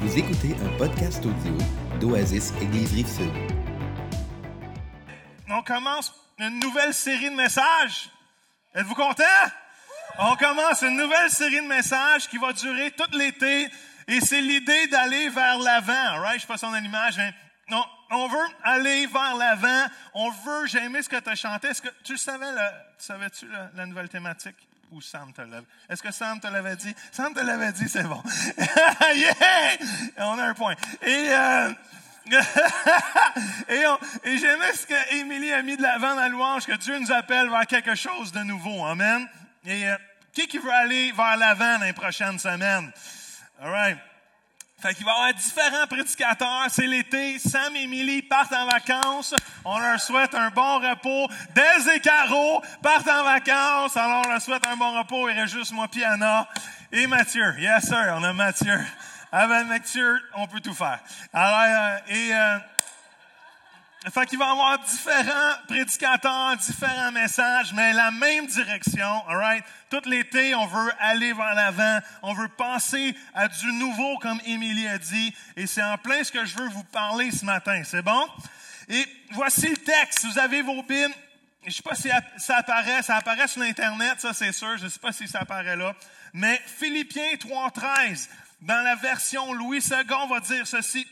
Vous écoutez un podcast audio d'Oasis Église. On commence une nouvelle série de messages. Êtes-vous contents? On commence une nouvelle série de messages qui va durer tout l'été. Et c'est l'idée d'aller vers l'avant. Right? Je sais pas si on a mais on, veut aller vers l'avant. On veut, j'ai aimé ce que tu as chanté. Est-ce que tu savais, le, savais-tu la, la nouvelle thématique? Ou Sam te l'avait? Est-ce que Sam te l'avait dit? Sam te l'avait dit, c'est bon. yeah! On a un point. Et, euh, et, et j'aimais ce que Émilie a mis de l'avant dans la louange, que Dieu nous appelle vers quelque chose de nouveau. Amen. Et euh, qui qui veut aller vers l'avant dans les prochaines semaines? All right. Fait qu'il va y avoir différents prédicateurs. C'est l'été. Sam et Émilie partent en vacances. On leur souhaite un bon repos. Des et Caro partent en vacances. Alors, on leur souhaite un bon repos. Il reste juste moi, Piana et Mathieu. Yes, sir. On a Mathieu. Avec Mathieu, on peut tout faire. Alors, euh, et, euh, fait qu'il va y avoir différents prédicateurs, différents messages, mais la même direction, all right? Tout l'été, on veut aller vers l'avant, on veut passer à du nouveau, comme Émilie a dit, et c'est en plein ce que je veux vous parler ce matin, c'est bon? Et voici le texte, vous avez vos Bibles, je sais pas si ça apparaît, ça apparaît sur l'Internet, ça c'est sûr, je sais pas si ça apparaît là, mais Philippiens 3.13, dans la version Louis II, va dire ceci,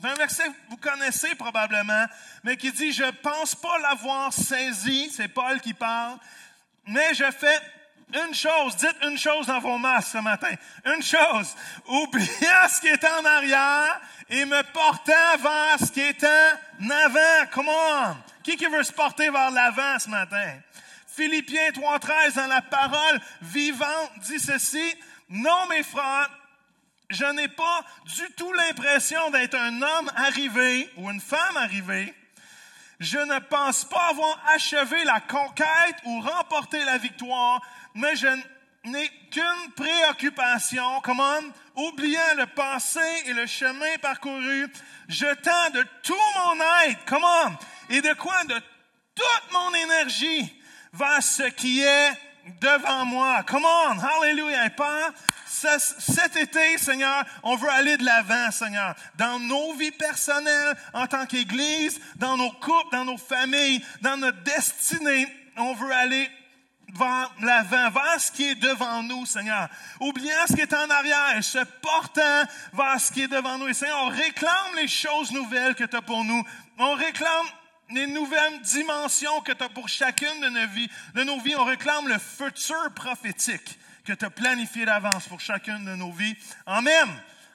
c'est un verset que vous connaissez probablement, mais qui dit, je pense pas l'avoir saisi, c'est Paul qui parle, mais je fais une chose, dites une chose dans vos masques ce matin, une chose, oubliant ce qui est en arrière et me portant vers ce qui est en avant. Come on! Qui qui veut se porter vers l'avant ce matin? Philippiens 3.13 dans la parole vivante dit ceci, non mes frères, je n'ai pas du tout l'impression d'être un homme arrivé ou une femme arrivée. Je ne pense pas avoir achevé la conquête ou remporté la victoire, mais je n'ai qu'une préoccupation, come on, oubliant le passé et le chemin parcouru, jetant de tout mon être, come on, et de quoi? De toute mon énergie vers ce qui est devant moi. Come on, hallelujah, Père, cet été, Seigneur, on veut aller de l'avant, Seigneur, dans nos vies personnelles, en tant qu'Église, dans nos couples, dans nos familles, dans notre destinée. On veut aller vers l'avant, vers ce qui est devant nous, Seigneur. Oubliant ce qui est en arrière, se portant vers ce qui est devant nous. Et Seigneur, on réclame les choses nouvelles que tu as pour nous. On réclame les nouvelles dimensions que tu as pour chacune de nos vies. De nos vies, on réclame le futur prophétique que tu as planifié d'avance pour chacune de nos vies. Amen.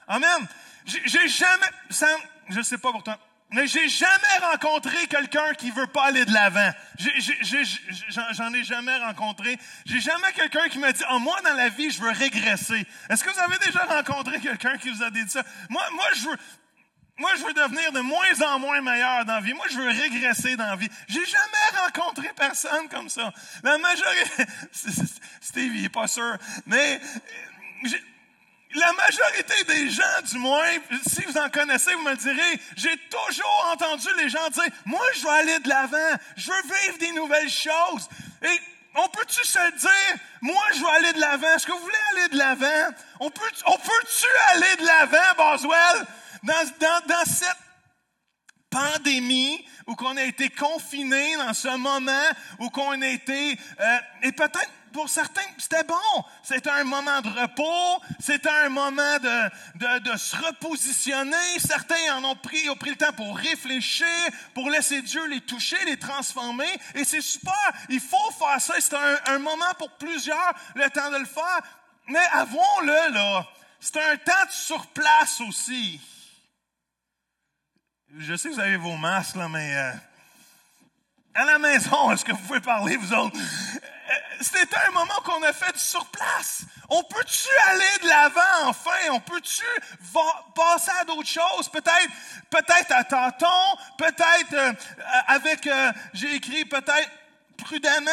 Amen. J'ai jamais, Sam, je sais pas pour toi, mais j'ai jamais rencontré quelqu'un qui veut pas aller de l'avant. J'en ai jamais rencontré. J'ai jamais quelqu'un qui m'a dit, oh, moi, dans la vie, je veux régresser. Est-ce que vous avez déjà rencontré quelqu'un qui vous a dit ça? Moi, moi, je veux, moi, je veux devenir de moins en moins meilleur dans la vie. Moi, je veux régresser dans la vie. J'ai jamais rencontré personne comme ça. La majorité, Steve, il est pas sûr, mais euh, la majorité des gens, du moins, si vous en connaissez, vous me direz, j'ai toujours entendu les gens dire, moi, je veux aller de l'avant, je veux vivre des nouvelles choses. Et on peut-tu se dire, moi, je veux aller de l'avant, est-ce que vous voulez aller de l'avant? On peut, on peut-tu aller de l'avant, Boswell, dans, dans, dans cette pandémie, où qu'on a été confiné dans ce moment, où qu'on a été, euh, et peut-être pour certains, c'était bon. C'était un moment de repos, c'était un moment de, de, de se repositionner. Certains en ont pris, ont pris le temps pour réfléchir, pour laisser Dieu les toucher, les transformer. Et c'est super. Il faut faire ça. C'est un, un moment pour plusieurs, le temps de le faire. Mais avouons-le, là, c'est un temps de surplace aussi. Je sais que vous avez vos masques, là, mais euh, à la maison, est-ce que vous pouvez parler, vous autres? Euh, C'était un moment qu'on a fait du surplace. On peut-tu aller de l'avant enfin? On peut-tu passer à d'autres choses? Peut-être, peut-être à tâtons, peut-être euh, avec, j'ai écrit peut-être prudemment,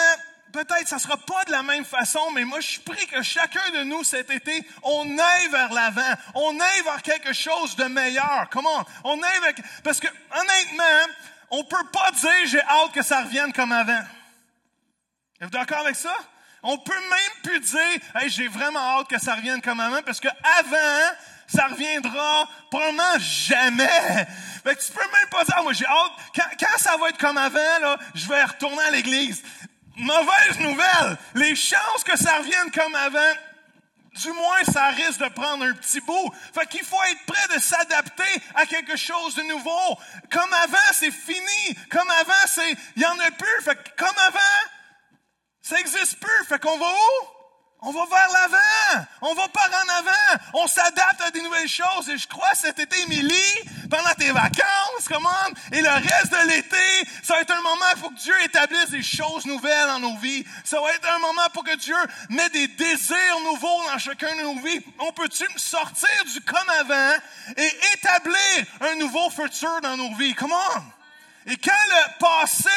peut-être ça sera pas de la même façon, mais moi je prie que chacun de nous cet été, on aille vers l'avant, on aille vers quelque chose de meilleur. Comment? On aille vers... Parce que honnêtement, on peut pas dire j'ai hâte que ça revienne comme avant. Êtes-vous d'accord avec ça? On peut même plus dire, hey, j'ai vraiment hâte que ça revienne comme avant, parce que avant, ça reviendra probablement jamais. Fait que tu peux même pas dire, ah, moi j'ai hâte, quand, quand, ça va être comme avant, là, je vais retourner à l'église. Mauvaise nouvelle, les chances que ça revienne comme avant, du moins, ça risque de prendre un petit bout. Fait qu'il faut être prêt de s'adapter à quelque chose de nouveau. Comme avant, c'est fini. Comme avant, c'est, il y en a plus. Fait que comme avant, ça existe plus. Fait qu'on va où? On va vers l'avant. On va par en avant. On s'adapte à des nouvelles choses. Et je crois cet été, Émilie, pendant tes vacances, comment, et le reste de l'été, ça va être un moment pour que Dieu établisse des choses nouvelles dans nos vies. Ça va être un moment pour que Dieu mette des désirs nouveaux dans chacun de nos vies. On peut-tu sortir du comme avant et établir un nouveau futur dans nos vies? Comment? Et quand le passé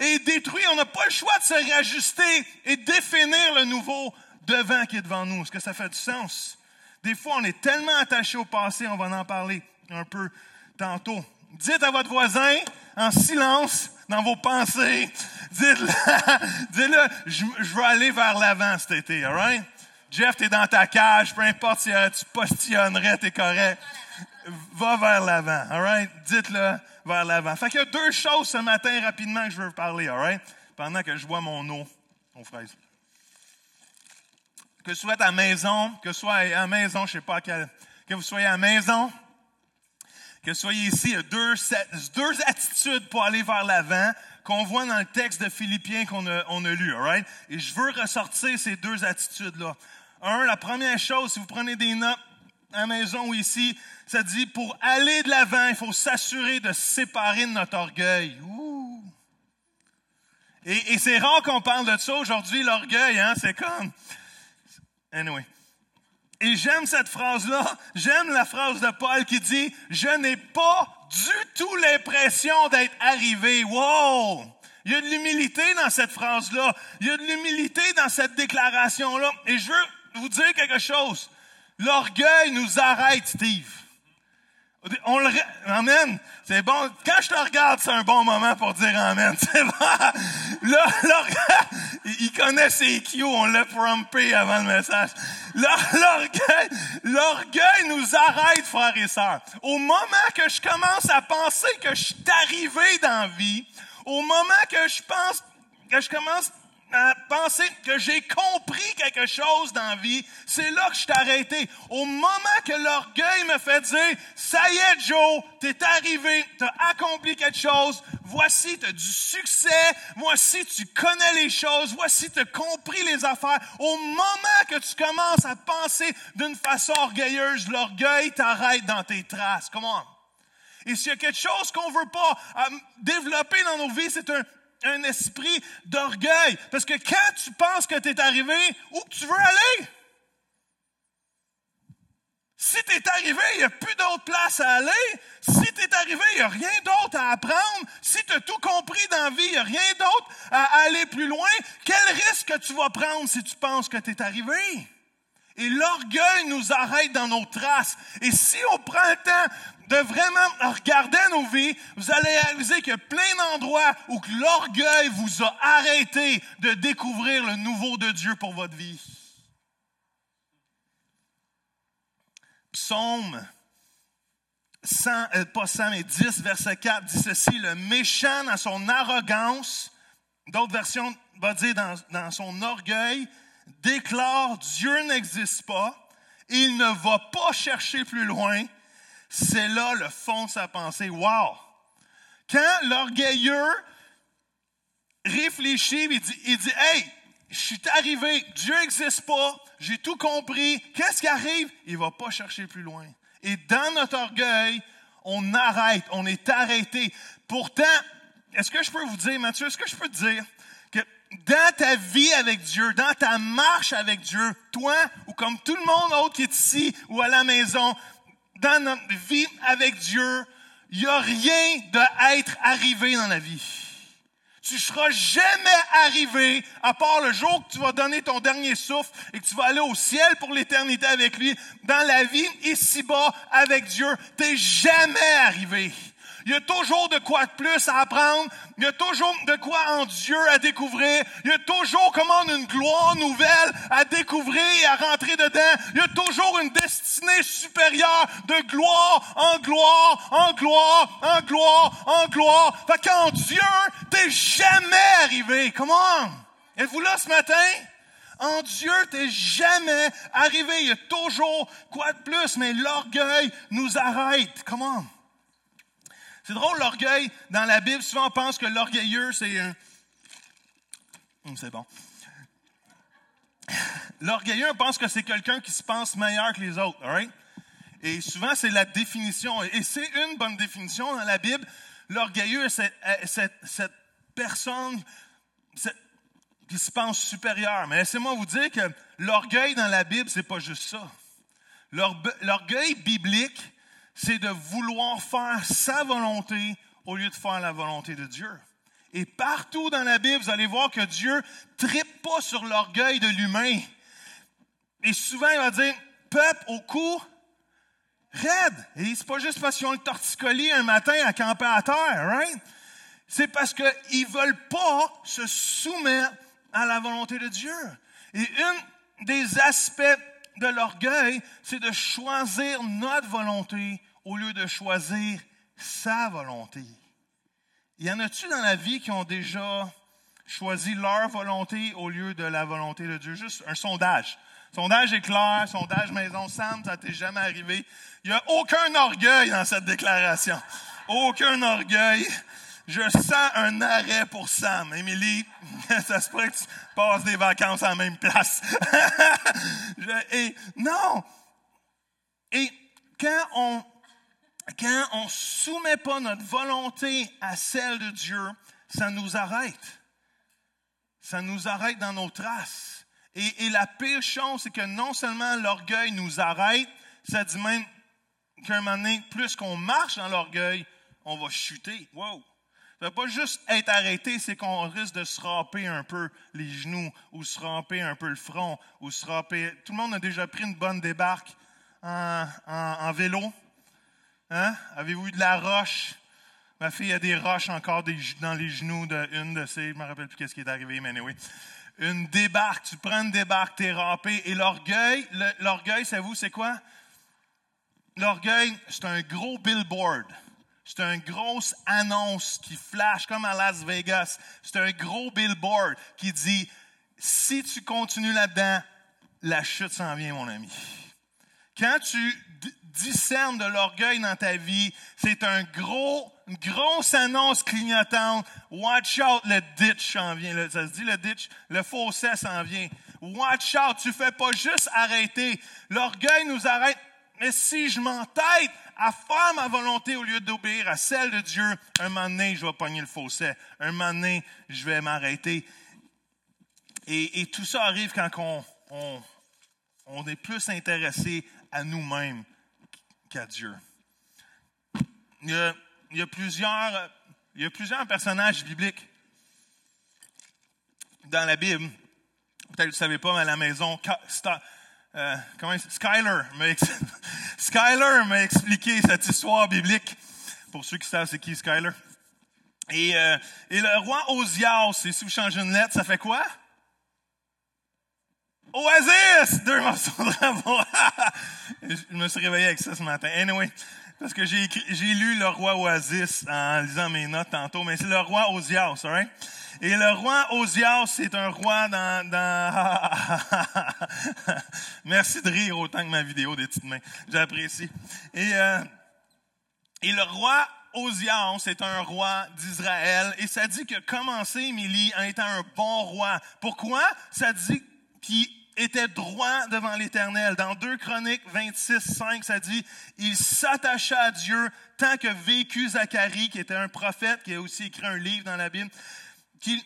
est détruit, on n'a pas le choix de se réajuster et définir le nouveau devant qui est devant nous. Est-ce que ça fait du sens? Des fois, on est tellement attaché au passé, on va en parler un peu tantôt. Dites à votre voisin, en silence, dans vos pensées, dites-le, dites-le, je, veux aller vers l'avant cet été, alright? Jeff, t'es dans ta cage, peu importe si tu postillonnerais, t'es correct. Va vers l'avant, alright? Dites-le vers l'avant. Fait qu'il y a deux choses ce matin rapidement que je veux parler, alright? Pendant que je vois mon eau aux fraises que ce soit à la maison, que soit à maison, je sais pas, que, que vous soyez à la maison, que vous soyez ici, il y a deux, attitudes pour aller vers l'avant qu'on voit dans le texte de Philippiens qu'on a, on a lu, alright? Et je veux ressortir ces deux attitudes-là. Un, la première chose, si vous prenez des notes à la maison ou ici, ça dit, pour aller de l'avant, il faut s'assurer de se séparer de notre orgueil. Et, et c'est rare qu'on parle de ça aujourd'hui, l'orgueil, hein? C'est comme, Anyway. Et j'aime cette phrase-là. J'aime la phrase de Paul qui dit, je n'ai pas du tout l'impression d'être arrivé. Wow! Il y a de l'humilité dans cette phrase-là. Il y a de l'humilité dans cette déclaration-là. Et je veux vous dire quelque chose. L'orgueil nous arrête, Steve. On le, amen. C'est bon. Quand je te regarde, c'est un bon moment pour dire amen. C'est bon. Là, il connaît ses on l'a prompé avant le message. L'orgueil, l'orgueil nous arrête, frères et sœurs. Au moment que je commence à penser que je suis arrivé dans la vie, au moment que je pense, que je commence à penser que j'ai compris quelque chose dans la vie, c'est là que je t'ai arrêté. Au moment que l'orgueil me fait dire, ça y est, Joe, t'es arrivé, t'as accompli quelque chose, voici, t'as du succès, voici, tu connais les choses, voici, t'as compris les affaires. Au moment que tu commences à penser d'une façon orgueilleuse, l'orgueil t'arrête dans tes traces. Comment? Et s'il y a quelque chose qu'on veut pas euh, développer dans nos vies, c'est un, un esprit d'orgueil. Parce que quand tu penses que tu es arrivé, où tu veux aller? Si tu es arrivé, il n'y a plus d'autre place à aller. Si tu es arrivé, il n'y a rien d'autre à apprendre. Si tu as tout compris dans la vie, il n'y a rien d'autre à aller plus loin. Quel risque tu vas prendre si tu penses que tu es arrivé? Et l'orgueil nous arrête dans nos traces. Et si on prend le temps de vraiment regarder nos vies, vous allez réaliser qu'il y a plein d'endroits où l'orgueil vous a arrêté de découvrir le nouveau de Dieu pour votre vie. Psaume 100, euh, pas 100, mais 10, verset 4 dit ceci, le méchant dans son arrogance, d'autres versions va dire dans, dans son orgueil, déclare Dieu n'existe pas, il ne va pas chercher plus loin, c'est là le fond de sa pensée. Wow! Quand l'orgueilleux réfléchit, il dit, Hey, je suis arrivé, Dieu n'existe pas, j'ai tout compris. Qu'est-ce qui arrive? Il va pas chercher plus loin. Et dans notre orgueil, on arrête, on est arrêté. Pourtant, est-ce que je peux vous dire, Mathieu, est-ce que je peux te dire que dans ta vie avec Dieu, dans ta marche avec Dieu, toi ou comme tout le monde autre qui est ici ou à la maison, dans notre vie avec Dieu, il n'y a rien d'être arrivé dans la vie. Tu seras jamais arrivé, à part le jour que tu vas donner ton dernier souffle et que tu vas aller au ciel pour l'éternité avec lui, dans la vie ici-bas avec Dieu, t'es jamais arrivé. Il y a toujours de quoi de plus à apprendre. Il y a toujours de quoi en Dieu à découvrir. Il y a toujours comment une gloire nouvelle à découvrir et à rentrer dedans. Il y a toujours une destinée supérieure de gloire en gloire, en gloire, en gloire, en gloire. Fait qu'en Dieu, t'es jamais arrivé. Comment? Êtes-vous là ce matin? En Dieu, t'es jamais arrivé. Il y a toujours quoi de plus, mais l'orgueil nous arrête. Comment? C'est drôle, l'orgueil. Dans la Bible, souvent on pense que l'orgueilleux, c'est un... Hum, c'est bon. L'orgueilleux, on pense que c'est quelqu'un qui se pense meilleur que les autres, right? Et souvent, c'est la définition. Et c'est une bonne définition dans la Bible. L'orgueilleux, c'est cette, cette personne, qui se pense supérieur. Mais laissez-moi vous dire que l'orgueil dans la Bible, c'est pas juste ça. L'orgueil biblique, c'est de vouloir faire sa volonté au lieu de faire la volonté de Dieu. Et partout dans la Bible, vous allez voir que Dieu tripe pas sur l'orgueil de l'humain. Et souvent, il va dire, peuple au cou, raide. Et c'est pas juste parce qu'ils ont le torticolis un matin à camper à terre, right? C'est parce qu'ils veulent pas se soumettre à la volonté de Dieu. Et un des aspects de l'orgueil, c'est de choisir notre volonté au lieu de choisir sa volonté? Y en a-tu dans la vie qui ont déjà choisi leur volonté au lieu de la volonté de Dieu? Juste un sondage. Sondage est clair, sondage maison Sam, ça t'est jamais arrivé. Il n'y a aucun orgueil dans cette déclaration. Aucun orgueil je sens un arrêt pour Sam. Émilie, ça se pourrait que tu passes des vacances la même place. et non. Et quand on quand on soumet pas notre volonté à celle de Dieu, ça nous arrête. Ça nous arrête dans nos traces. Et, et la pire chose, c'est que non seulement l'orgueil nous arrête, ça dit même qu'un moment donné, plus qu'on marche dans l'orgueil, on va chuter. Wow! Ça ne pas juste être arrêté, c'est qu'on risque de se ramper un peu les genoux, ou se ramper un peu le front, ou se ramper. Tout le monde a déjà pris une bonne débarque en, vélo. Hein? Avez-vous eu de la roche? Ma fille a des roches encore dans les genoux d'une de, ces. Je ne me rappelle plus ce qui est arrivé, mais oui. Une débarque, tu prends une débarque, es rampé. Et l'orgueil, l'orgueil, c'est vous, c'est quoi? L'orgueil, c'est un gros billboard. C'est une grosse annonce qui flash comme à Las Vegas. C'est un gros billboard qui dit, si tu continues là-dedans, la chute s'en vient, mon ami. Quand tu discernes de l'orgueil dans ta vie, c'est un gros, une grosse annonce clignotante. Watch out, le ditch s'en vient. Ça se dit le ditch, le fossé s'en vient. Watch out, tu fais pas juste arrêter. L'orgueil nous arrête. Mais si je m'entête à faire ma volonté au lieu d'obéir à celle de Dieu, un moment donné, je vais pogner le fossé. Un moment donné, je vais m'arrêter. Et, tout ça arrive quand on, est plus intéressé à nous-mêmes qu'à Dieu. Il y, a, plusieurs, il y a plusieurs personnages bibliques dans la Bible. Peut-être que vous ne savez pas, mais à la maison, euh, Skyler m'a expliqué cette histoire biblique. Pour ceux qui savent c'est qui Skyler. Et, euh, le roi Osias, et si vous changez une lettre, ça fait quoi? Oasis! Deux morceaux de Je me suis réveillé avec ça ce matin. Anyway, parce que j'ai j'ai lu le roi Oasis en lisant mes notes tantôt, mais c'est le roi Osias, alright? Et le roi Osias, c'est un roi dans... dans... Merci de rire autant que ma vidéo des petites mains. J'apprécie. Et, euh, et le roi Osias est un roi d'Israël. Et ça dit que commencé, Émilie, en étant un bon roi. Pourquoi? Ça dit qu'il était droit devant l'Éternel. Dans 2 Chroniques 26, 5, ça dit, il s'attacha à Dieu tant que vécut Zacharie, qui était un prophète, qui a aussi écrit un livre dans la Bible qu'il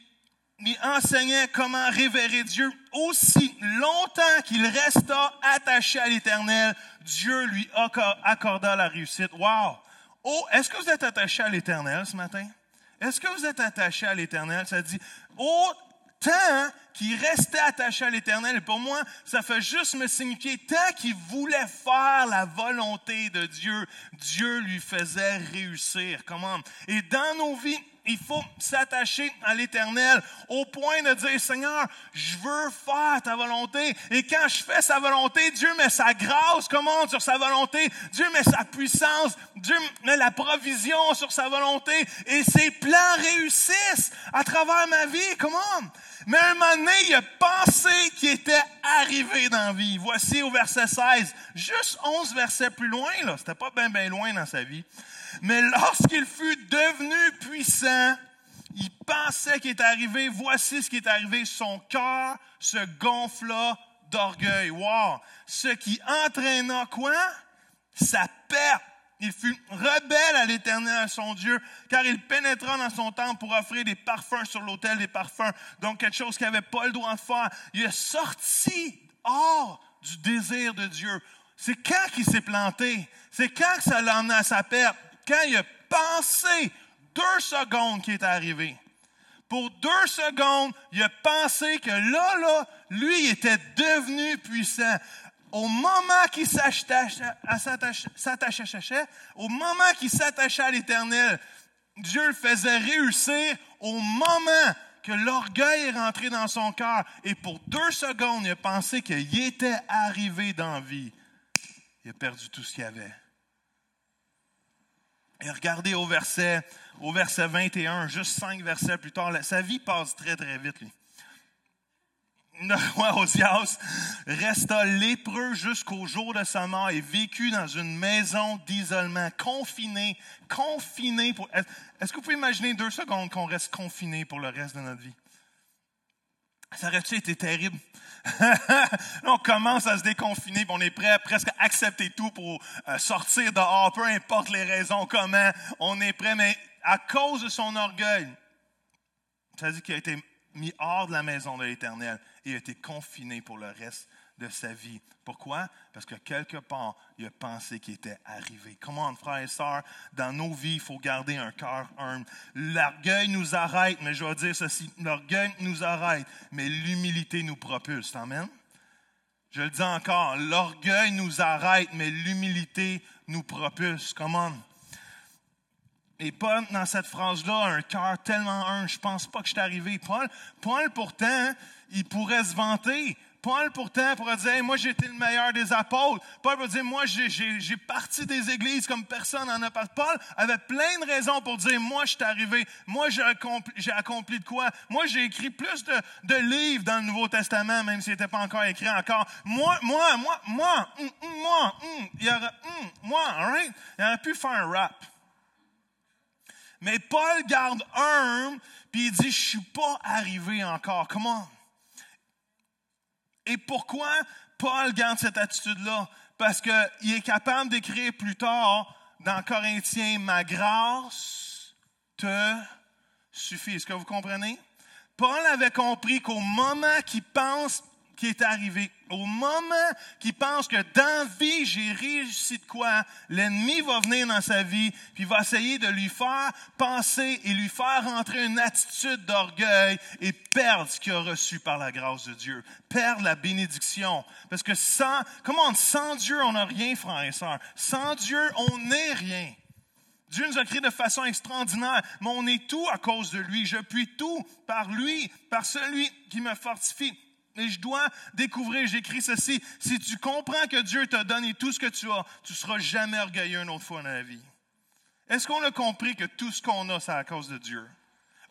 lui enseignait comment révérer Dieu aussi longtemps qu'il resta attaché à l'Éternel, Dieu lui accorda la réussite. Wow! Oh, est-ce que vous êtes attaché à l'Éternel ce matin? Est-ce que vous êtes attaché à l'Éternel? Ça dit, oh, tant qu'il restait attaché à l'Éternel. Pour moi, ça fait juste me signifier, tant qu'il voulait faire la volonté de Dieu, Dieu lui faisait réussir. Comment? Et dans nos vies, il faut s'attacher à l'Éternel au point de dire, Seigneur, je veux faire ta volonté. Et quand je fais sa volonté, Dieu met sa grâce, comment, sur sa volonté. Dieu met sa puissance. Dieu met la provision sur sa volonté. Et ses plans réussissent à travers ma vie. Comment? Mais un moment donné, il a pensé qu'il était arrivé dans la vie. Voici au verset 16, juste 11 versets plus loin, là. C'était pas bien, bien loin dans sa vie. Mais lorsqu'il fut devenu puissant, il pensait qu'il était arrivé. Voici ce qui est arrivé. Son cœur se gonfla d'orgueil. Wow! Ce qui entraîna quoi? Sa perte. Il fut rebelle à l'Éternel, son Dieu, car il pénétra dans son temple pour offrir des parfums sur l'autel des parfums. Donc, quelque chose qu'il n'avait pas le droit de faire. Il est sorti hors du désir de Dieu. C'est quand qu'il s'est planté? C'est quand que ça l'a emmené à sa perte? Quand il a pensé deux secondes qu'il est arrivé. Pour deux secondes, il a pensé que là, là, lui, était devenu puissant au moment qu'il s'attachait, au moment qu'il à l'éternel, Dieu le faisait réussir au moment que l'orgueil est rentré dans son cœur. Et pour deux secondes, il a pensé qu'il était arrivé dans la vie. Il a perdu tout ce qu'il avait. Et regardez au verset, au verset 21, juste cinq versets plus tard, sa vie passe très, très vite, lui le roi Osias resta lépreux jusqu'au jour de sa mort et vécut dans une maison d'isolement, confiné, confiné pour. Est-ce que vous pouvez imaginer deux secondes qu'on reste confiné pour le reste de notre vie? Ça aurait-tu été terrible? on commence à se déconfiner, on est prêt à presque accepter tout pour euh, sortir dehors, peu importe les raisons, comment, on est prêt, mais à cause de son orgueil, ça dit qu'il a été mis hors de la maison de l'Éternel et a été confiné pour le reste de sa vie. Pourquoi? Parce que quelque part, il a pensé qu'il était arrivé. Comment, frères et sœurs, dans nos vies, il faut garder un cœur humble. L'orgueil nous arrête, mais je vais dire ceci, l'orgueil nous arrête, mais l'humilité nous propulse. Amen? Je le dis encore, l'orgueil nous arrête, mais l'humilité nous propulse. Comment? Et Paul, dans cette phrase-là, un cœur tellement humble, je pense pas que je suis arrivé. Paul, Paul, pourtant, il pourrait se vanter. Paul, pourtant, pourrait dire, moi, j'ai été le meilleur des apôtres. Paul pourrait dire, moi, j'ai parti des églises comme personne n'en a pas. Paul avait plein de raisons pour dire, moi, je suis arrivé. Moi, j'ai accompli, accompli, de quoi? Moi, j'ai écrit plus de, de, livres dans le Nouveau Testament, même s'il n'était pas encore écrit encore. Moi, moi, moi, moi, mm, mm, moi, mm, il aurait, moi, right? Il aurait pu faire un rap. Mais Paul garde un, puis il dit, je suis pas arrivé encore. Comment? Et pourquoi Paul garde cette attitude-là? Parce qu'il est capable d'écrire plus tard dans Corinthiens, ma grâce te suffit. Est-ce que vous comprenez? Paul avait compris qu'au moment qu'il pense qui est arrivé. Au moment qu'il pense que dans vie, j'ai réussi de quoi, l'ennemi va venir dans sa vie, puis va essayer de lui faire penser et lui faire rentrer une attitude d'orgueil et perdre ce qu'il a reçu par la grâce de Dieu. Perdre la bénédiction. Parce que sans, comment, sans Dieu, on n'a rien, frères et sœurs. Sans Dieu, on n'est rien. Dieu nous a créés de façon extraordinaire, mais on est tout à cause de lui. Je puis tout par lui, par celui qui me fortifie. Et je dois découvrir, j'écris ceci, si tu comprends que Dieu t'a donné tout ce que tu as, tu ne seras jamais orgueilleux une autre fois dans la vie. Est-ce qu'on a compris que tout ce qu'on a, c'est à cause de Dieu?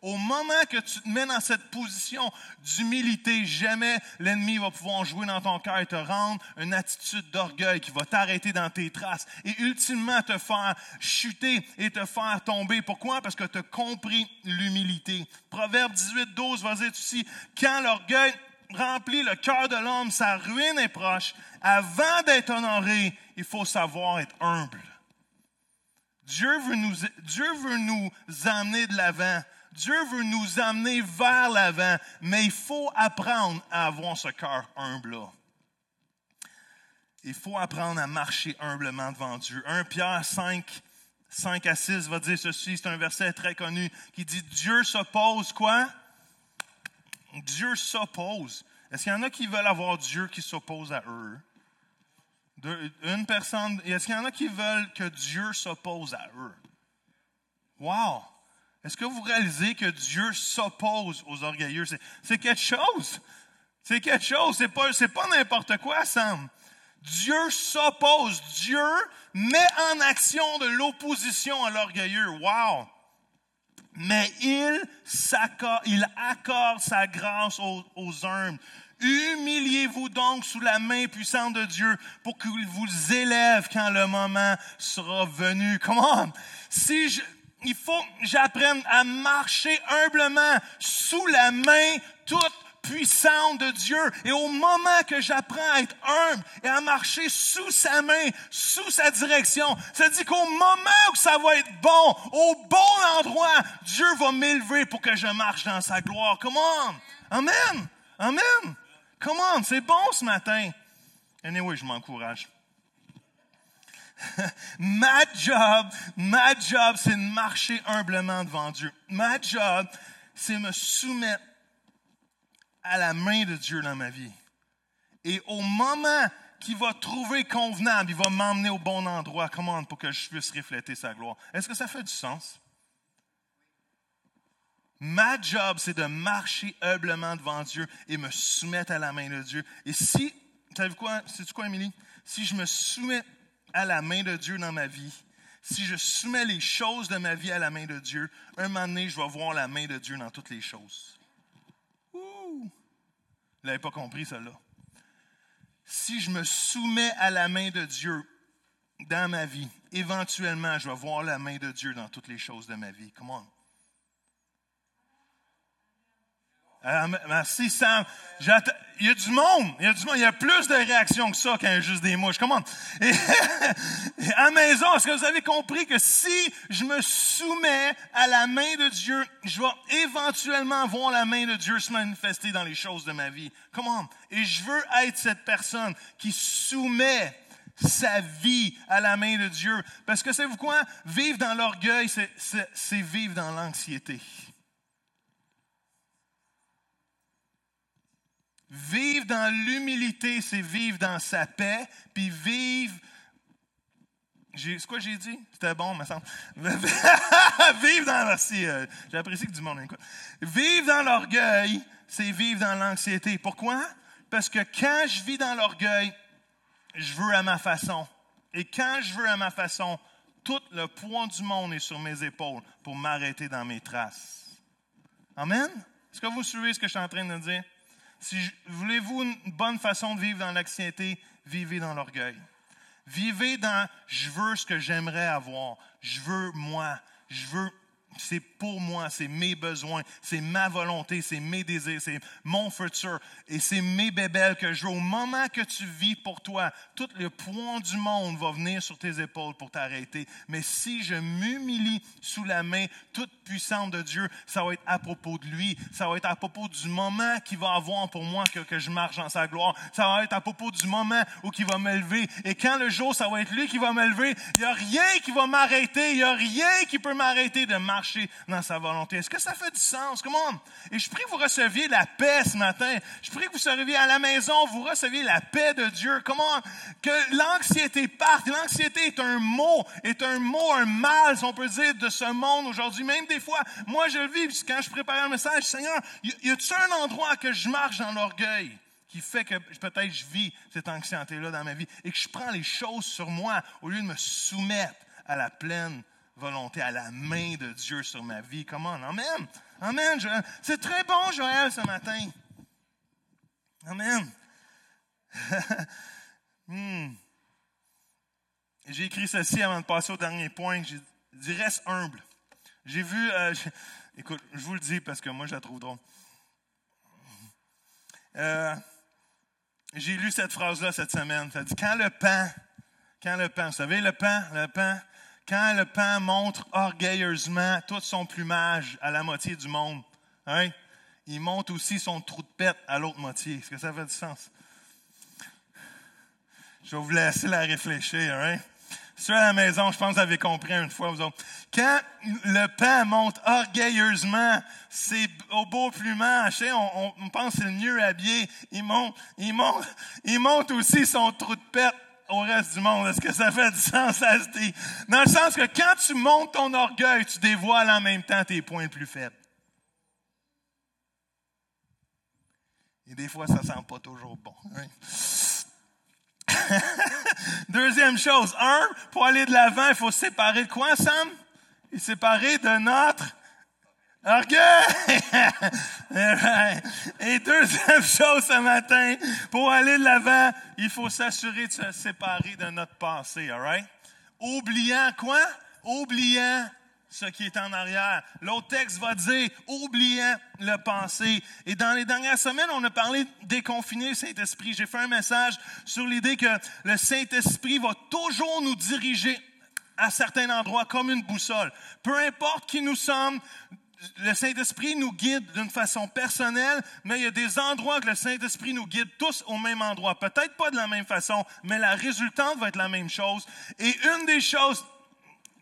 Au moment que tu te mets dans cette position d'humilité, jamais l'ennemi va pouvoir jouer dans ton cœur et te rendre une attitude d'orgueil qui va t'arrêter dans tes traces et ultimement te faire chuter et te faire tomber. Pourquoi? Parce que tu as compris l'humilité. Proverbe 18, 12 va dire aussi, quand l'orgueil remplit le cœur de l'homme, sa ruine est proche. Avant d'être honoré, il faut savoir être humble. Dieu veut nous, Dieu veut nous amener de l'avant. Dieu veut nous amener vers l'avant, mais il faut apprendre à avoir ce cœur humble-là. Il faut apprendre à marcher humblement devant Dieu. 1 Pierre 5, 5 à 6 va dire ceci, c'est un verset très connu qui dit Dieu s'oppose quoi? Dieu s'oppose. Est-ce qu'il y en a qui veulent avoir Dieu qui s'oppose à eux? une personne, est-ce qu'il y en a qui veulent que Dieu s'oppose à eux? Wow! Est-ce que vous réalisez que Dieu s'oppose aux orgueilleux? C'est quelque chose. C'est quelque chose. C'est pas, pas n'importe quoi, Sam. Dieu s'oppose. Dieu met en action de l'opposition à l'orgueilleux. Wow! Mais il, s'accorde, il accorde sa grâce aux, aux humbles. Humiliez-vous donc sous la main puissante de Dieu pour qu'il vous élève quand le moment sera venu. Comment? Si je, il faut que j'apprenne à marcher humblement sous la main toute puissante de Dieu. Et au moment que j'apprends à être humble et à marcher sous sa main, sous sa direction, ça dit qu'au moment où ça va être bon, au bon endroit, Dieu va m'élever pour que je marche dans sa gloire. Comment? Amen. Amen. Comment? C'est bon ce matin. Anyway, je m'encourage. ma job, ma job, c'est de marcher humblement devant Dieu. Ma job, c'est me soumettre à la main de Dieu dans ma vie. Et au moment qu'il va trouver convenable, il va m'emmener au bon endroit, comment, pour que je puisse refléter sa gloire. Est-ce que ça fait du sens? Ma job, c'est de marcher humblement devant Dieu et me soumettre à la main de Dieu. Et si, savez-vous quoi, c'est quoi, Émilie? Si je me soumets à la main de Dieu dans ma vie, si je soumets les choses de ma vie à la main de Dieu, un moment donné, je vais voir la main de Dieu dans toutes les choses. Vous n'avez pas compris cela. Si je me soumets à la main de Dieu dans ma vie, éventuellement, je vais voir la main de Dieu dans toutes les choses de ma vie. Come merci Sam. Il y a du monde. Il y a du monde. Il y a plus de réactions que ça qu'un juste des mouches. Comment? Et, à la maison, est-ce que vous avez compris que si je me soumets à la main de Dieu, je vais éventuellement voir la main de Dieu se manifester dans les choses de ma vie? Comment? Et je veux être cette personne qui soumet sa vie à la main de Dieu. Parce que savez-vous quoi? Vivre dans l'orgueil, c'est vivre dans l'anxiété. Vivre dans l'humilité, c'est vivre dans sa paix, puis vivre. C'est quoi j'ai dit? C'était bon, me semble. vivre dans. Merci, euh, j'apprécie que du monde. Vivre dans l'orgueil, c'est vivre dans l'anxiété. Pourquoi? Parce que quand je vis dans l'orgueil, je veux à ma façon. Et quand je veux à ma façon, tout le poids du monde est sur mes épaules pour m'arrêter dans mes traces. Amen? Est-ce que vous suivez ce que je suis en train de dire? Si voulez-vous une bonne façon de vivre dans l'anxiété, vivez dans l'orgueil. Vivez dans je veux ce que j'aimerais avoir, je veux moi, je veux c'est pour moi, c'est mes besoins, c'est ma volonté, c'est mes désirs, c'est mon futur et c'est mes bébelles que je veux. Au moment que tu vis pour toi, tout le poids du monde va venir sur tes épaules pour t'arrêter. Mais si je m'humilie sous la main toute puissante de Dieu, ça va être à propos de lui, ça va être à propos du moment qu'il va avoir pour moi que, je marche dans sa gloire, ça va être à propos du moment où il va m'élever. Et quand le jour, ça va être lui qui va m'élever, il n'y a rien qui va m'arrêter, il n'y a rien qui peut m'arrêter de marcher dans sa volonté. Est-ce que ça fait du sens? Comment? Et je prie que vous receviez la paix ce matin. Je prie que vous seriez à la maison, vous receviez la paix de Dieu. Comment? Que l'anxiété parte. L'anxiété est un mot, est un mot, un mal, si on peut dire, de ce monde aujourd'hui. Même des fois, moi je le vis, quand je préparais le message, Seigneur, y a-t-il un endroit que je marche dans l'orgueil? qui fait que peut-être je vis cette anxiété-là dans ma vie et que je prends les choses sur moi au lieu de me soumettre à la pleine volonté, à la main de Dieu sur ma vie. Comment? Amen. Amen. C'est très bon, Joël, ce matin. Amen. Hmm. J'ai écrit ceci avant de passer au dernier point. J'ai dit reste humble. J'ai vu, euh, écoute, je vous le dis parce que moi je la trouve drôle. Euh, j'ai lu cette phrase-là cette semaine. Ça dit quand le pain, quand le pain, vous savez le pain, le pain, quand le pain montre orgueilleusement tout son plumage à la moitié du monde, hein, il montre aussi son trou de pète à l'autre moitié. Est-ce que ça fait du sens? Je vais vous laisser la réfléchir. Hein? Ceux à la maison, je pense que vous avez compris une fois, vous autres. Quand le pain monte orgueilleusement, c'est au beau plumage, on, on, pense que c'est le mieux habillé. Il monte, il monte, il monte aussi son trou de pète au reste du monde. Est-ce que ça fait du sens à se dire? Dans le sens que quand tu montes ton orgueil, tu dévoiles en même temps tes points plus faibles. Et des fois, ça sent pas toujours bon. Hein? Deuxième chose, un, pour aller de l'avant, il faut se séparer de quoi, Sam? Il séparer de notre orgueil. Et deuxième chose ce matin, pour aller de l'avant, il faut s'assurer de se séparer de notre passé, alright? Oubliant quoi? Oubliant ce qui est en arrière. L'autre texte va dire, oubliant le passé. Et dans les dernières semaines, on a parlé déconfiner le Saint-Esprit. J'ai fait un message sur l'idée que le Saint-Esprit va toujours nous diriger à certains endroits comme une boussole. Peu importe qui nous sommes, le Saint-Esprit nous guide d'une façon personnelle, mais il y a des endroits que le Saint-Esprit nous guide tous au même endroit. Peut-être pas de la même façon, mais la résultante va être la même chose. Et une des choses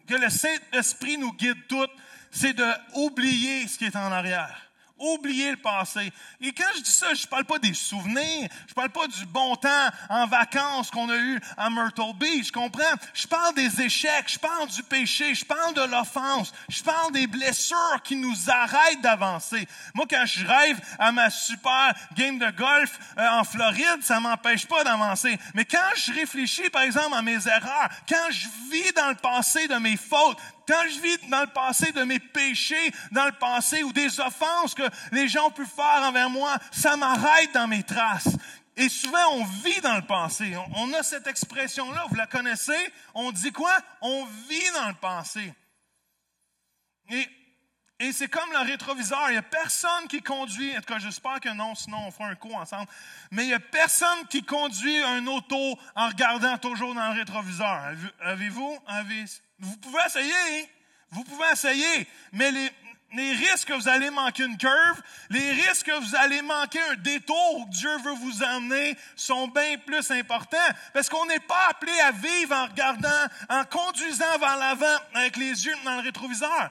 que le Saint-Esprit nous guide toutes, c'est de oublier ce qui est en arrière. Oublier le passé. Et quand je dis ça, je parle pas des souvenirs, je parle pas du bon temps en vacances qu'on a eu à Myrtle Beach, comprends? Je parle des échecs, je parle du péché, je parle de l'offense, je parle des blessures qui nous arrêtent d'avancer. Moi, quand je rêve à ma super game de golf euh, en Floride, ça m'empêche pas d'avancer. Mais quand je réfléchis, par exemple, à mes erreurs, quand je vis dans le passé de mes fautes, quand je vis dans le passé de mes péchés, dans le passé ou des offenses que les gens ont pu faire envers moi, ça m'arrête dans mes traces. Et souvent, on vit dans le passé. On a cette expression-là, vous la connaissez? On dit quoi? On vit dans le passé. Et, et c'est comme le rétroviseur. Il n'y a personne qui conduit, en tout cas, j'espère que non, sinon on fera un coup ensemble. Mais il n'y a personne qui conduit un auto en regardant toujours dans le rétroviseur. Avez-vous? Avez vous pouvez essayer, hein? vous pouvez essayer, mais les, risques que vous allez manquer une curve, les risques que vous allez manquer un détour que Dieu veut vous emmener sont bien plus importants. Parce qu'on n'est pas appelé à vivre en regardant, en conduisant vers l'avant avec les yeux dans le rétroviseur.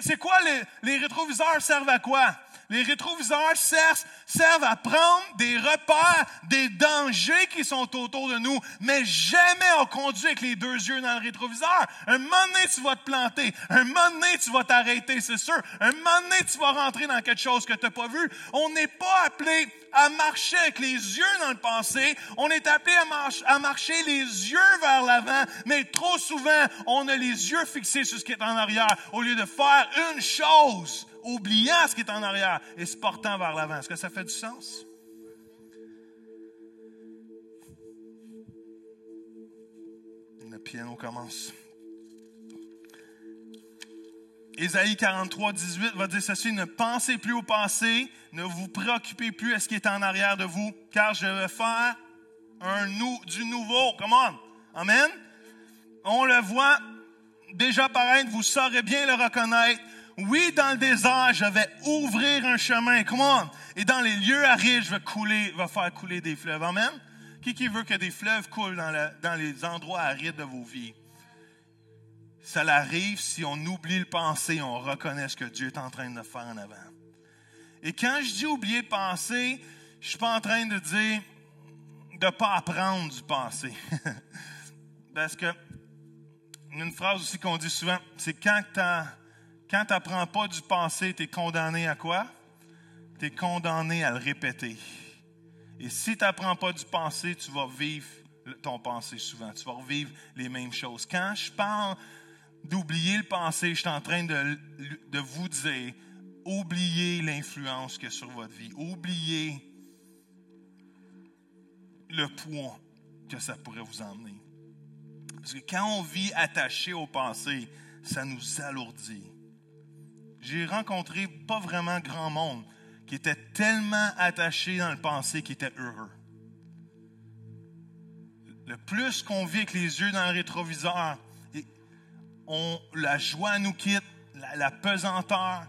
C'est quoi les, les rétroviseurs servent à quoi? Les rétroviseurs servent, à prendre des repères, des dangers qui sont autour de nous, mais jamais on conduit avec les deux yeux dans le rétroviseur. Un moment donné, tu vas te planter. Un moment donné, tu vas t'arrêter, c'est sûr. Un moment donné, tu vas rentrer dans quelque chose que tu n'as pas vu. On n'est pas appelé à marcher avec les yeux dans le passé. On est appelé à, à marcher les yeux vers l'avant, mais trop souvent, on a les yeux fixés sur ce qui est en arrière au lieu de faire une chose oubliant ce qui est en arrière et se portant vers l'avant. Est-ce que ça fait du sens? Le piano commence. Ésaïe 43, 18 va dire ceci, ne pensez plus au passé, ne vous préoccupez plus à ce qui est en arrière de vous, car je vais faire un du nouveau. Come on. Amen. On le voit déjà paraître, vous saurez bien le reconnaître. Oui, dans le désert, je vais ouvrir un chemin. Comment? Et dans les lieux arides, je vais couler, va faire couler des fleuves. Amen? Qui qui veut que des fleuves coulent dans, les endroits arides de vos vies? Ça arrive si on oublie le passé, on reconnaît ce que Dieu est en train de faire en avant. Et quand je dis oublier le passé, je suis pas en train de dire de ne pas apprendre du passé. Parce que une phrase aussi qu'on dit souvent, c'est quand tu as quand tu n'apprends pas du passé, tu es condamné à quoi? Tu es condamné à le répéter. Et si tu n'apprends pas du passé, tu vas vivre ton passé souvent. Tu vas revivre les mêmes choses. Quand je parle d'oublier le passé, je suis en train de, vous dire, oubliez l'influence que sur votre vie. Oubliez le poids que ça pourrait vous emmener. Parce que quand on vit attaché au passé, ça nous alourdit j'ai rencontré pas vraiment grand monde qui était tellement attaché dans le passé qui était heureux. Le plus qu'on vit avec les yeux dans le rétroviseur, on, la joie nous quitte, la, pesanteur,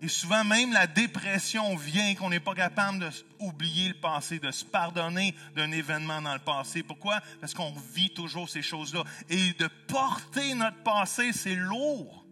Et souvent, même la dépression vient qu'on n'est pas capable d'oublier le passé, de se pardonner d'un événement dans le passé. Pourquoi? Parce qu'on vit toujours ces choses-là. Et de porter notre passé, c'est lourd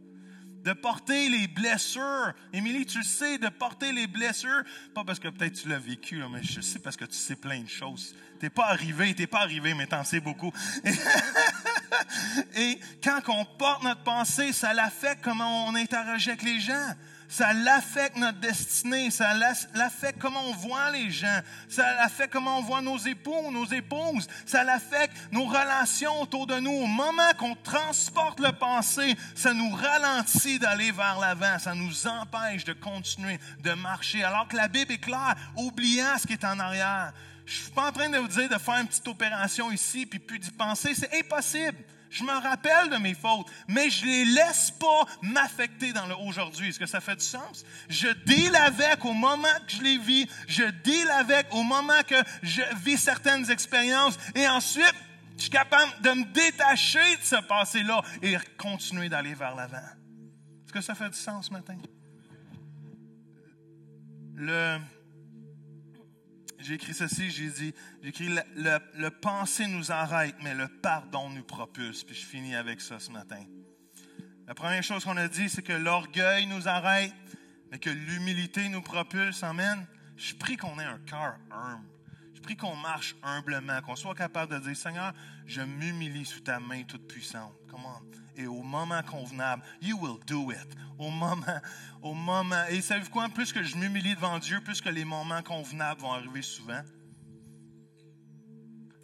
de porter les blessures. Émilie, tu sais, de porter les blessures, pas parce que peut-être tu l'as vécu, mais je sais parce que tu sais plein de choses. T'es pas arrivé, t'es pas arrivé, mais t'en sais beaucoup. Et quand on porte notre pensée, ça l'affecte comment on interagit avec les gens. Ça l'affecte notre destinée, ça l'affecte comment on voit les gens, ça l'affecte comment on voit nos époux, nos épouses, ça l'affecte nos relations autour de nous. Au moment qu'on transporte le passé, ça nous ralentit d'aller vers l'avant, ça nous empêche de continuer de marcher. Alors que la Bible est claire, oubliant ce qui est en arrière. Je suis pas en train de vous dire de faire une petite opération ici puis plus d'y penser, c'est impossible. Je me rappelle de mes fautes, mais je les laisse pas m'affecter dans le aujourd'hui. Est-ce que ça fait du sens? Je deal avec au moment que je les vis. Je deal avec au moment que je vis certaines expériences. Et ensuite, je suis capable de me détacher de ce passé-là et continuer d'aller vers l'avant. Est-ce que ça fait du sens ce matin? Le, j'ai écrit ceci, j'ai dit, j'ai écrit le, le, pensée nous arrête, mais le pardon nous propulse. Puis je finis avec ça ce matin. La première chose qu'on a dit, c'est que l'orgueil nous arrête, mais que l'humilité nous propulse. Amen. Je prie qu'on ait un cœur humble. Prie qu'on marche humblement, qu'on soit capable de dire, Seigneur, je m'humilie sous ta main toute puissante. Comment? et au moment convenable, you will do it. Au moment, au moment. Et savez-vous quoi? Plus que je m'humilie devant Dieu, plus que les moments convenables vont arriver souvent.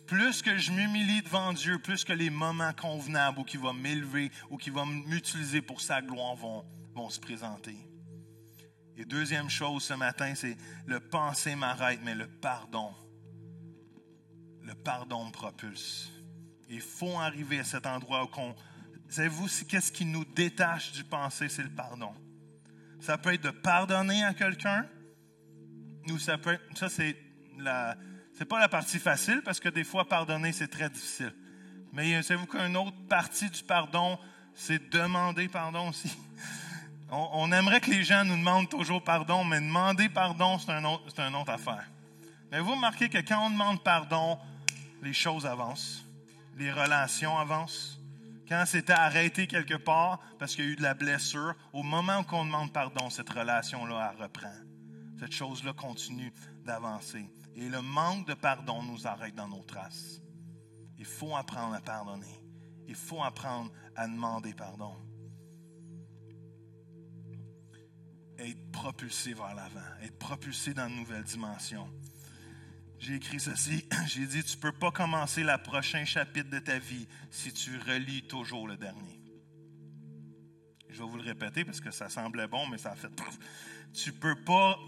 Plus que je m'humilie devant Dieu, plus que les moments convenables ou qui vont m'élever ou qui vont m'utiliser pour sa gloire vont, vont se présenter. Et deuxième chose ce matin, c'est le penser m'arrête, mais le pardon. Le pardon me propulse. Il faut arriver à cet endroit où on, Savez-vous, qu'est-ce qui nous détache du pensée, c'est le pardon? Ça peut être de pardonner à quelqu'un, ou ça peut être, ça c'est la, c'est pas la partie facile parce que des fois pardonner c'est très difficile. Mais savez-vous qu'une autre partie du pardon, c'est demander pardon aussi? On, aimerait que les gens nous demandent toujours pardon, mais demander pardon, c'est un une autre affaire. Mais vous remarquez que quand on demande pardon, les choses avancent, les relations avancent quand c'était arrêté quelque part parce qu'il y a eu de la blessure, au moment où on demande pardon, cette relation-là reprend. Cette chose-là continue d'avancer. Et le manque de pardon nous arrête dans nos traces. Il faut apprendre à pardonner. Il faut apprendre à demander pardon. Être propulsé vers l'avant, être propulsé dans une nouvelle dimension j'ai écrit ceci. J'ai dit, tu ne peux pas commencer le prochain chapitre de ta vie si tu relis toujours le dernier. Je vais vous le répéter parce que ça semblait bon, mais ça a fait... Tu ne peux pas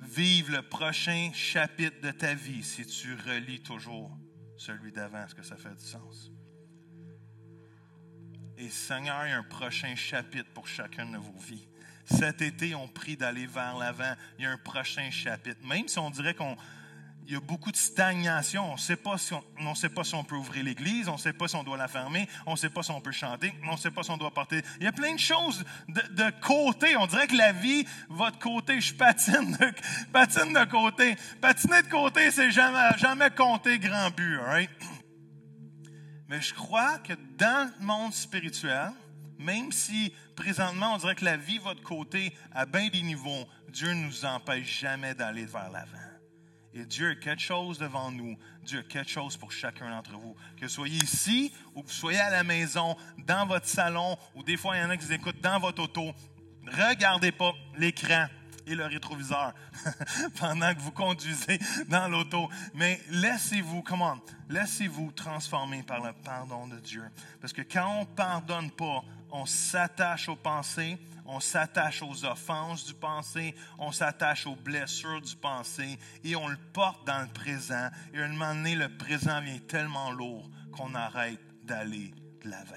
vivre le prochain chapitre de ta vie si tu relis toujours celui d'avant. Est-ce que ça fait du sens? Et Seigneur, il y a un prochain chapitre pour chacune de vos vies. Cet été, on prie d'aller vers l'avant. Il y a un prochain chapitre. Même si on dirait qu'on il y a beaucoup de stagnation. On ne sait pas si on, sait pas si on peut ouvrir l'église, on ne sait pas si on doit la fermer, on ne sait pas si on peut chanter, on ne sait pas si on doit porter. Il y a plein de choses de, côté. On dirait que la vie va de côté. Je patine de, patine de côté. Patiner de côté, c'est jamais, jamais compter grand but. Mais je crois que dans le monde spirituel, même si présentement on dirait que la vie va de côté à bien des niveaux, Dieu ne nous empêche jamais d'aller vers l'avant. Et Dieu a quelque chose devant nous. Dieu a quelque chose pour chacun d'entre vous. Que vous soyez ici ou que vous soyez à la maison, dans votre salon, ou des fois il y en a qui vous écoutent dans votre auto. Regardez pas l'écran et le rétroviseur pendant que vous conduisez dans l'auto. Mais laissez-vous, comment, laissez-vous transformer par le pardon de Dieu. Parce que quand on ne pardonne pas, on s'attache aux pensées, on s'attache aux offenses du passé, on s'attache aux blessures du passé et on le porte dans le présent. Et à un moment donné, le présent vient tellement lourd qu'on arrête d'aller de l'avant.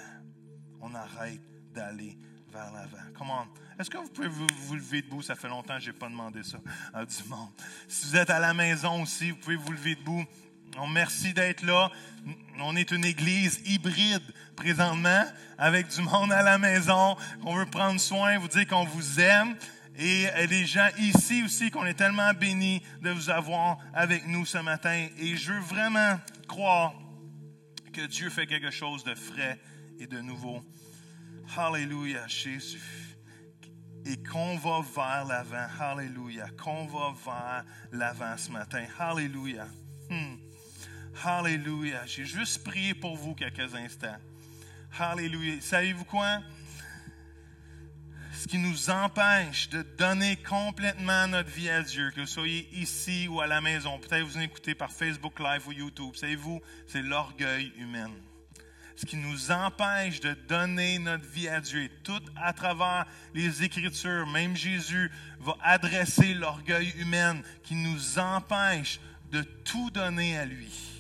On arrête d'aller vers l'avant. Comment? Est-ce que vous pouvez vous, lever debout? Ça fait longtemps que je n'ai pas demandé ça à du monde. Si vous êtes à la maison aussi, vous pouvez vous lever debout. On merci d'être là. On est une église hybride présentement avec du monde à la maison. On veut prendre soin, vous dire qu'on vous aime. Et les gens ici aussi qu'on est tellement bénis de vous avoir avec nous ce matin. Et je veux vraiment croire que Dieu fait quelque chose de frais et de nouveau. Alléluia, Jésus. Et qu'on va vers l'avant. Alléluia. Qu'on va vers l'avant ce matin. Alléluia. Hmm. Alléluia. J'ai juste prié pour vous quelques instants. Alléluia. Savez-vous quoi? Ce qui nous empêche de donner complètement notre vie à Dieu, que vous soyez ici ou à la maison, peut-être vous écoutez par Facebook Live ou YouTube, savez-vous, c'est l'orgueil humain. Ce qui nous empêche de donner notre vie à Dieu, tout à travers les Écritures, même Jésus va adresser l'orgueil humain qui nous empêche de tout donner à lui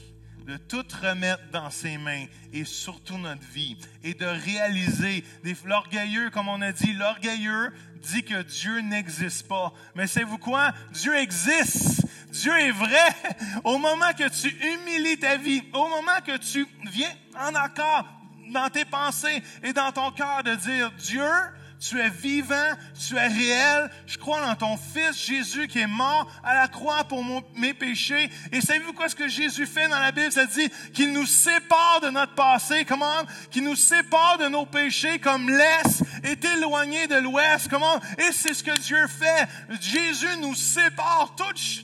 de tout remettre dans ses mains et surtout notre vie et de réaliser l'orgueilleux, comme on a dit, l'orgueilleux dit que Dieu n'existe pas. Mais savez-vous quoi? Dieu existe. Dieu est vrai. Au moment que tu humilies ta vie, au moment que tu viens en accord dans tes pensées et dans ton cœur de dire Dieu, tu es vivant, tu es réel. Je crois dans ton Fils Jésus qui est mort à la croix pour mes péchés. Et savez-vous quoi ce que Jésus fait dans la Bible? Ça dit qu'il nous sépare de notre passé. Comment? Qu'il nous sépare de nos péchés comme l'Est est éloigné de l'Ouest. Comment? Et c'est ce que Dieu fait. Jésus nous sépare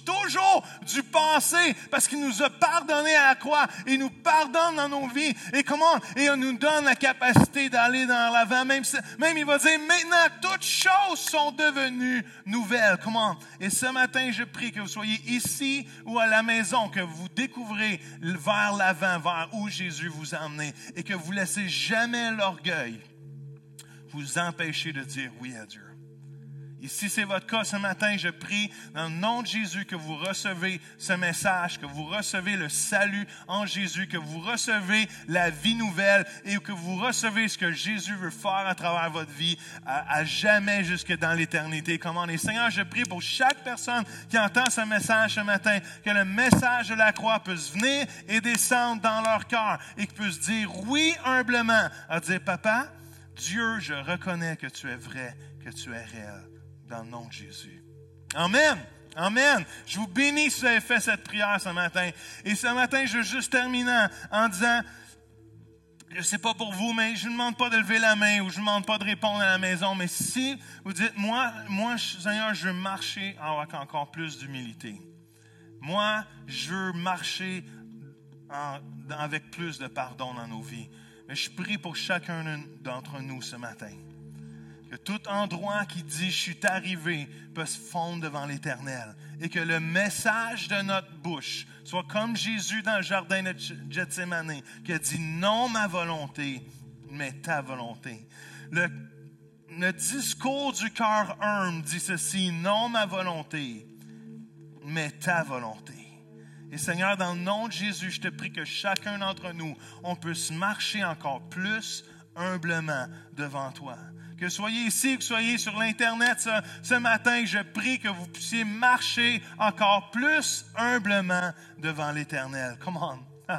toujours du passé parce qu'il nous a pardonné à la croix. Il nous pardonne dans nos vies. Et comment? Et il nous donne la capacité d'aller dans l'avant. Même, même il va dire, maintenant, toutes choses sont devenues nouvelles. Comment? Et ce matin, je prie que vous soyez ici ou à la maison, que vous découvrez vers l'avant, vers où Jésus vous a emmené, et que vous laissez jamais l'orgueil vous empêcher de dire oui à Dieu. Et si c'est votre cas ce matin, je prie dans le nom de Jésus que vous recevez ce message, que vous recevez le salut en Jésus, que vous recevez la vie nouvelle et que vous recevez ce que Jésus veut faire à travers votre vie à, jamais jusque dans l'éternité. Comment Et Seigneur, je prie pour chaque personne qui entend ce message ce matin, que le message de la croix puisse venir et descendre dans leur cœur et qu'ils puissent dire oui humblement, à dire, Papa, Dieu, je reconnais que tu es vrai, que tu es réel dans le nom de Jésus. Amen. Amen. Je vous bénis si vous avez fait cette prière ce matin. Et ce matin, je veux juste terminer en disant, je ne sais pas pour vous, mais je ne demande pas de lever la main ou je ne demande pas de répondre à la maison. Mais si vous dites, moi, moi, Seigneur, je veux marcher avec encore plus d'humilité. Moi, je veux marcher avec plus de pardon dans nos vies. Mais je prie pour chacun d'entre nous ce matin que tout endroit qui dit je suis arrivé peut se fondre devant l'Éternel et que le message de notre bouche soit comme Jésus dans le jardin de Gethsemane qui a dit non ma volonté mais ta volonté. Le, discours du cœur humble dit ceci non ma volonté mais ta volonté. Et Seigneur, dans le nom de Jésus, je te prie que chacun d'entre nous, on puisse marcher encore plus humblement devant toi que soyez ici, que soyez sur l'Internet ce, matin, je prie que vous puissiez marcher encore plus humblement devant l'Éternel. Come on.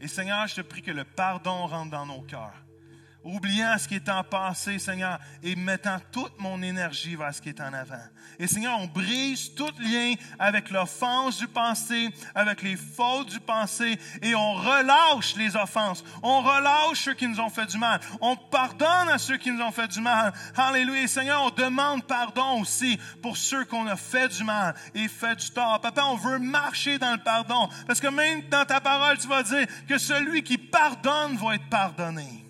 Et Seigneur, je te prie que le pardon rentre dans nos cœurs oubliant ce qui est en passé, Seigneur, et mettant toute mon énergie vers ce qui est en avant. Et Seigneur, on brise tout lien avec l'offense du passé, avec les fautes du passé, et on relâche les offenses. On relâche ceux qui nous ont fait du mal. On pardonne à ceux qui nous ont fait du mal. Alléluia. Seigneur, on demande pardon aussi pour ceux qu'on a fait du mal et fait du tort. Papa, on veut marcher dans le pardon, parce que même dans ta parole, tu vas dire que celui qui pardonne va être pardonné.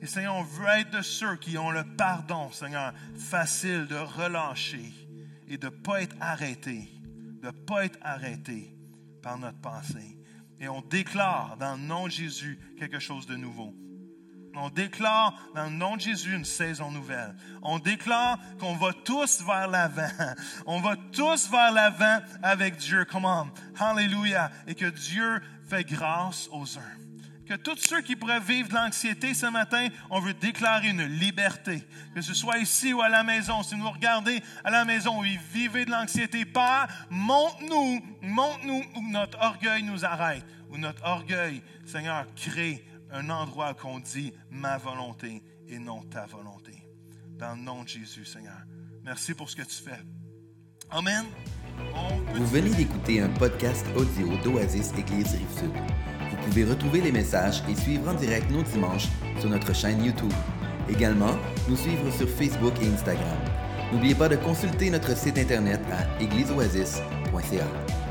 Et Seigneur, on veut être de ceux qui ont le pardon, Seigneur, facile de relâcher et de ne pas être arrêté, de ne pas être arrêté par notre pensée. Et on déclare dans le nom de Jésus quelque chose de nouveau. On déclare dans le nom de Jésus une saison nouvelle. On déclare qu'on va tous vers l'avant. On va tous vers l'avant avec Dieu. Comment? Hallelujah. Et que Dieu fait grâce aux uns que tous ceux qui pourraient vivre de l'anxiété ce matin, on veut déclarer une liberté. Que ce soit ici ou à la maison. Si vous regardez à la maison où vous vivez de l'anxiété, Père, monte-nous, monte-nous où notre orgueil nous arrête. Où notre orgueil, Seigneur, crée un endroit qu'on dit ma volonté et non ta volonté. Dans le nom de Jésus, Seigneur. Merci pour ce que tu fais. Amen. Vous venez d'écouter un podcast audio d'Oasis Église Rive-Sud. Vous pouvez retrouver les messages et suivre en direct nos dimanches sur notre chaîne YouTube. Également, nous suivre sur Facebook et Instagram. N'oubliez pas de consulter notre site internet à égliseoasis.ca.